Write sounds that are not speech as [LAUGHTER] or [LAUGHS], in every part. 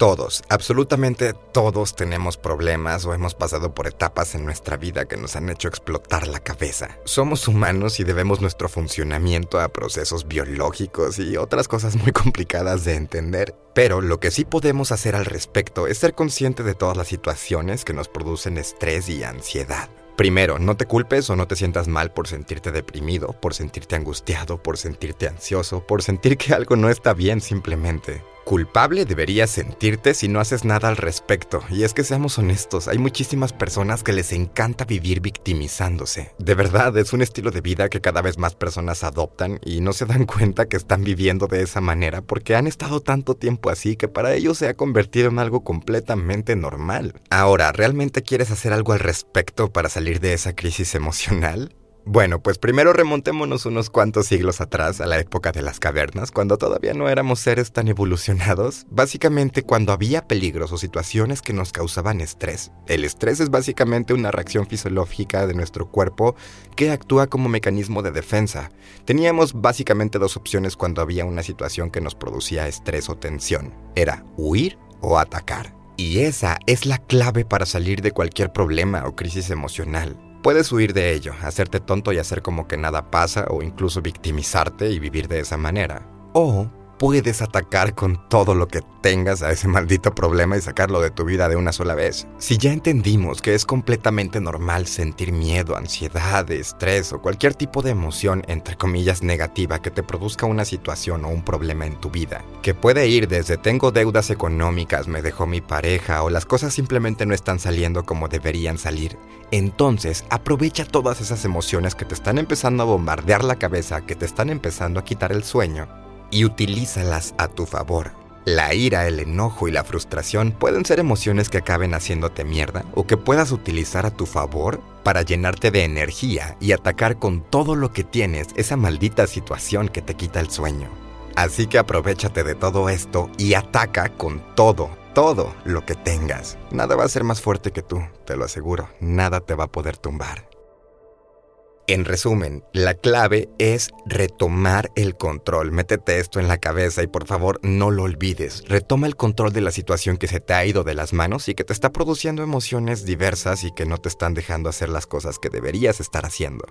Todos, absolutamente todos tenemos problemas o hemos pasado por etapas en nuestra vida que nos han hecho explotar la cabeza. Somos humanos y debemos nuestro funcionamiento a procesos biológicos y otras cosas muy [LAUGHS] complicadas de entender. Pero lo que sí podemos hacer al respecto es ser consciente de todas las situaciones que nos producen estrés y ansiedad. Primero, no te culpes o no te sientas mal por sentirte deprimido, por sentirte angustiado, por sentirte ansioso, por sentir que algo no está bien simplemente. Culpable deberías sentirte si no haces nada al respecto. Y es que seamos honestos, hay muchísimas personas que les encanta vivir victimizándose. De verdad, es un estilo de vida que cada vez más personas adoptan y no se dan [LAUGHS] cuenta que están viviendo de esa manera porque han estado tanto tiempo así que para ellos se ha convertido en algo completamente normal. Ahora, ¿realmente quieres hacer algo al respecto para salir de esa crisis [LAUGHS] emocional? Bueno, pues primero remontémonos unos cuantos siglos atrás, a la época de las cavernas, cuando todavía no éramos seres tan evolucionados, básicamente cuando había peligros o situaciones que nos causaban estrés. El estrés es básicamente una reacción fisiológica de nuestro cuerpo que actúa como mecanismo de defensa. Teníamos básicamente dos opciones cuando había una situación que nos producía estrés o tensión. Era huir o atacar. Y esa es la clave para salir de cualquier problema o crisis emocional. Puedes huir de ello, hacerte tonto y hacer como que nada pasa o incluso victimizarte y vivir de esa manera. O puedes atacar con todo lo que tengas a ese maldito problema y sacarlo de tu vida de una sola vez. Si ya entendimos que es completamente normal sentir miedo, ansiedad, estrés o cualquier tipo de emoción, entre comillas, negativa que te produzca una situación o un problema en tu vida, que puede ir desde tengo deudas económicas, me dejó mi pareja o las cosas simplemente no están saliendo como deberían salir, entonces aprovecha todas esas emociones que te están empezando a bombardear la cabeza, que te están empezando a quitar el sueño y utilízalas a tu favor. La ira, el enojo y la frustración pueden ser emociones que acaben haciéndote mierda o que puedas utilizar a tu favor para llenarte de energía y atacar con todo lo que tienes esa maldita situación que te quita el sueño. Así que aprovechate de todo esto y ataca con todo, todo lo que tengas. Nada va a ser más fuerte que tú, te lo aseguro. Nada te va a poder tumbar. En resumen, la clave es retomar el control. Métete esto en la cabeza y por favor no lo olvides. Retoma el control de la situación que se te ha ido de las manos y que te está produciendo emociones diversas y que no te están dejando hacer las cosas que deberías estar haciendo.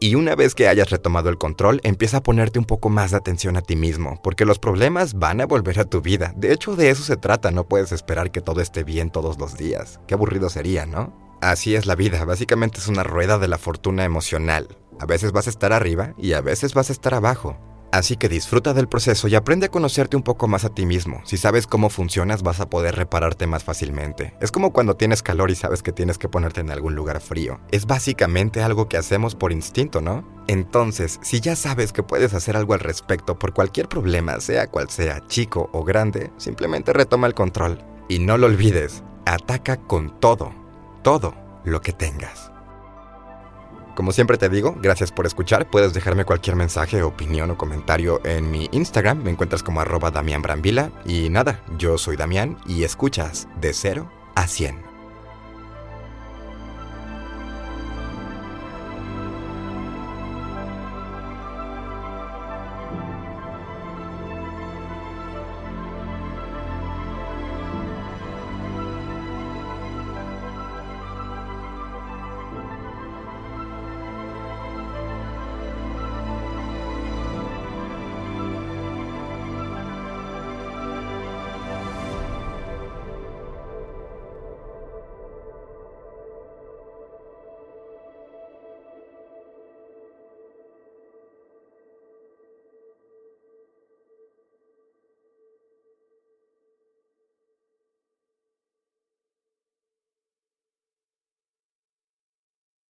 Y una vez que hayas retomado el control, empieza a ponerte un poco más de atención a ti mismo, porque los problemas van a volver a tu vida. De hecho, de eso se trata, no puedes esperar que todo esté bien todos los días. Qué aburrido sería, ¿no? Así es la vida, básicamente es una rueda de la fortuna emocional. A veces vas a estar arriba y a veces vas a estar abajo. Así que disfruta del proceso y aprende a conocerte un poco más a ti mismo. Si sabes cómo funcionas vas a poder repararte más fácilmente. Es como cuando tienes calor y sabes que tienes que ponerte en algún lugar frío. Es básicamente algo que hacemos por instinto, ¿no? Entonces, si ya sabes que puedes hacer algo al respecto por cualquier problema, sea cual sea, chico o grande, simplemente retoma el control. Y no lo olvides, ataca con todo todo lo que tengas. Como siempre te digo, gracias por escuchar. Puedes dejarme cualquier mensaje, opinión o comentario en mi Instagram. Me encuentras como arroba Damián Brambila. Y nada, yo soy Damián y escuchas de 0 a 100.